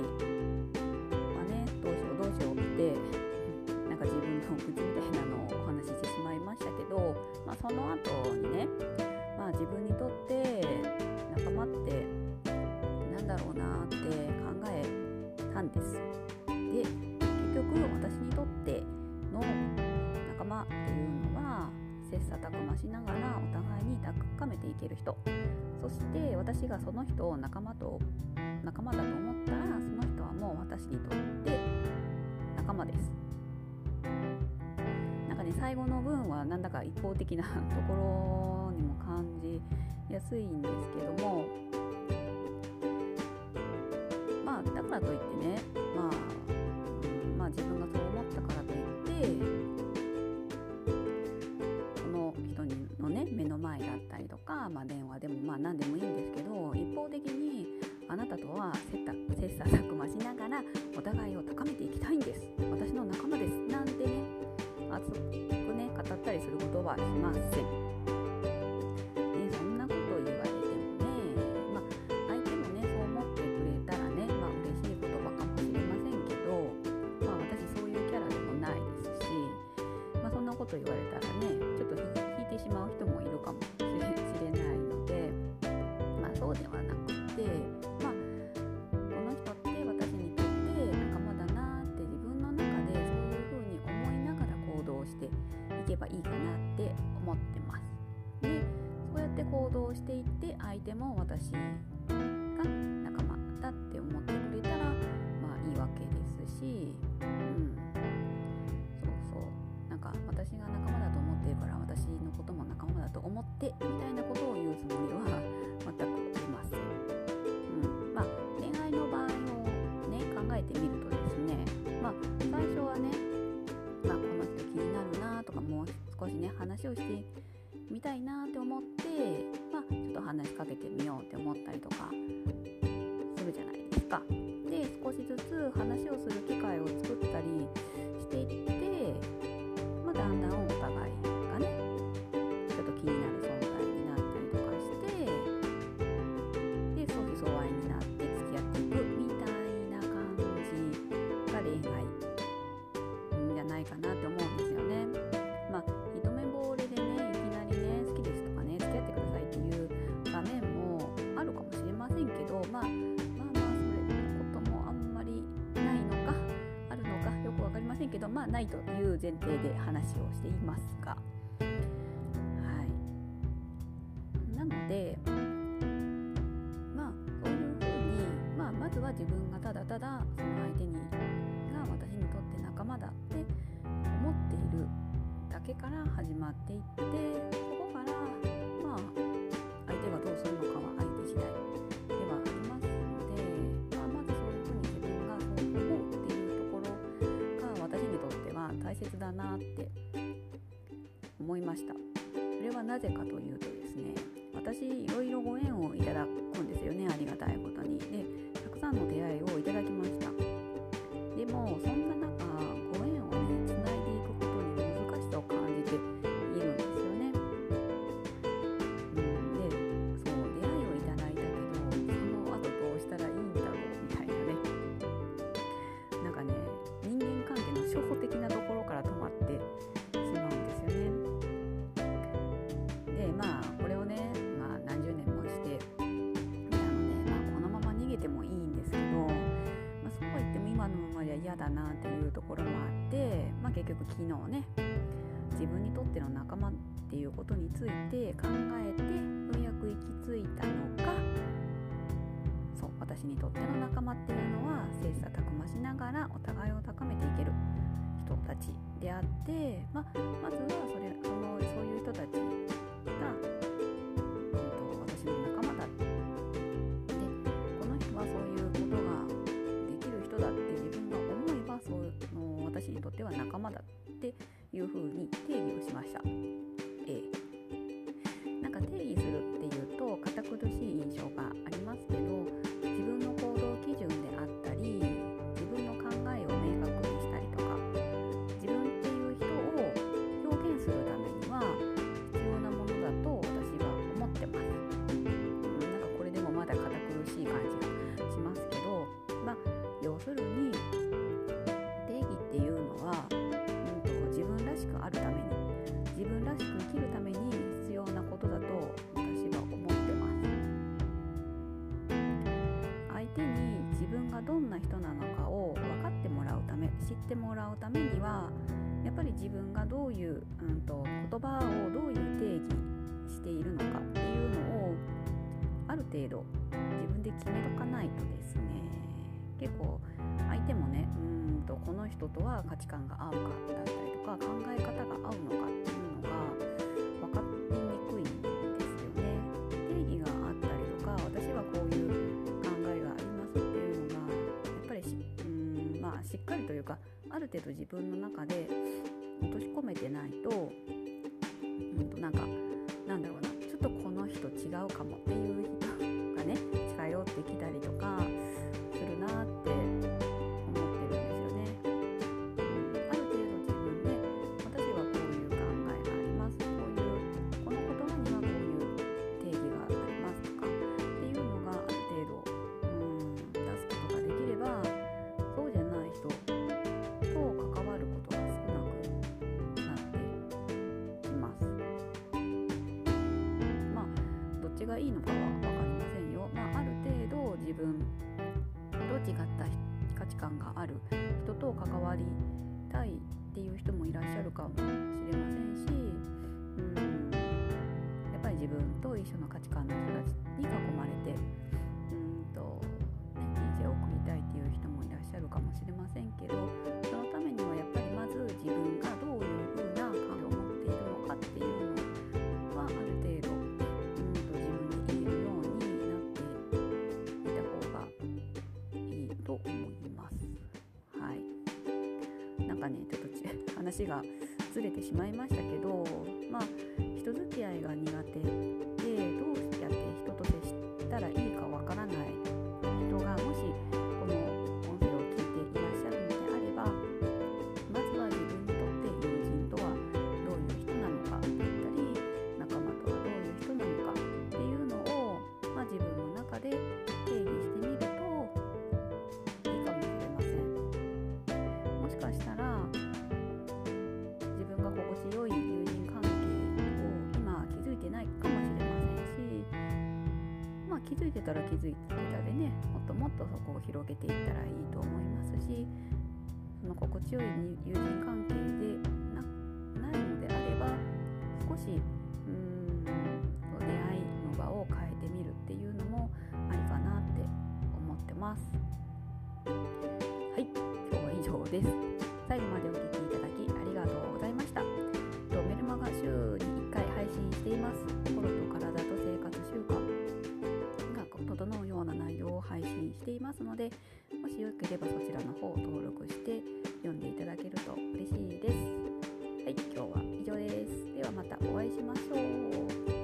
いあねどうしようどうしようってなんか自分の愚痴みたいなのをお話ししてしまいましたけど、まあ、その後にね、まあ、自分にとって仲間ってなんだろうなって考えたんです。で結局私にとっての仲間っていうのは切磋琢磨しながらお互いに高めていける人そして私がその人を仲間と仲間だと思った私にとって仲間です。なんかね最後の文はなんだか一方的なところにも感じやすいんですけどもまあだからといってねまあ、まあ自分がそう思ったからといってその人のね目の前だったりとか、まあ、電話でもまあ何でもいいんですけど一方的にあなたとは切磋切磋琢磨しながらお互いを高めていきたいんです。私の仲間です。なんてね。熱くね語ったりすることはしません、ね、そんなこと言われてもね、ま、相手もねそう思ってくれたらね、まあ嬉しい言葉かもしれませんけど、まあ、私そういうキャラでもないですし、まあ、そんなこと言われたらね思ってます。でそうやって行動していって相手も私が仲間だって思ってくれたらまあいいわけですし、うん、そうそう。なんか私が仲間だと思ってるから私のことも仲間だと思ってみたいな。しね話をしてみたいなって思って、まあ、ちょっと話しかけてみようって思ったりとかするじゃないですか。で少しずつ話をする機会を作ったりしていって、まあ、だんだんお互いどまあないという前提で話をしていますが。はい、なのでまあそういうふうに、まあ、まずは自分がただただその相手にが私にとって仲間だって思っているだけから始まっていってそこからまあ大切だなって思いました。それはなぜかというとですね私いろいろご縁をいただくんですよねありがたいことに。でたくさんの出会いをいただきました。でもそんななっていうところもあって、まあ、結局昨日ね自分にとっての仲間っていうことについて考えてようやく行き着いたのがそう私にとっての仲間っていうのは切磋琢磨しながらお互いを高めていける人たちであって、まあ、まずはそれそのとっては仲間だっていうふうに定義をしました。え、なんか定義するっていうと堅苦しい印象がありますけど自分の行動基準であったり自分の考えを明確にしたりとか自分っていう人を表現するためには必要なものだと私は思ってます。と私は思ってます相手にがどんな人なのかを分かってもらうため知ってもらうためにはやっぱり自分がどういう、うんと、言葉をどういう定義しているのかっていうのをある程度自分で決めとかないとですね。結構相手もねうんとこの人とは価値観が合うかだったりとか考え方が合うのかっていうのが分かってしっかりというかある程度自分の中で落とし込めてないと,、うん、となんかなんだろうなちょっとこの人違うかもっていう人がね近寄ってきたりとかっしゃるかもしれませんしうんやっぱり自分と一緒の価値観の人たちに囲まれてうんと、ね、人生を送りたいっていう人もいらっしゃるかもしれませんけどそのためにはやっぱりまず自分がどういうふうな考えを持っているのかっていうのはある程度かねちょっと話がずれてしまいましたけど気づいてたら気づいてたでねもっともっとそこを広げていったらいいと思いますしその心地よい友人関係でなないのであれば少しうん出会いの場を変えてみるっていうのもありかなって思ってます。はい今日は以上です。ような内容を配信していますのでもしよければそちらの方を登録して読んでいただけると嬉しいです。はい、今日は以上です。ではまたお会いしましょう。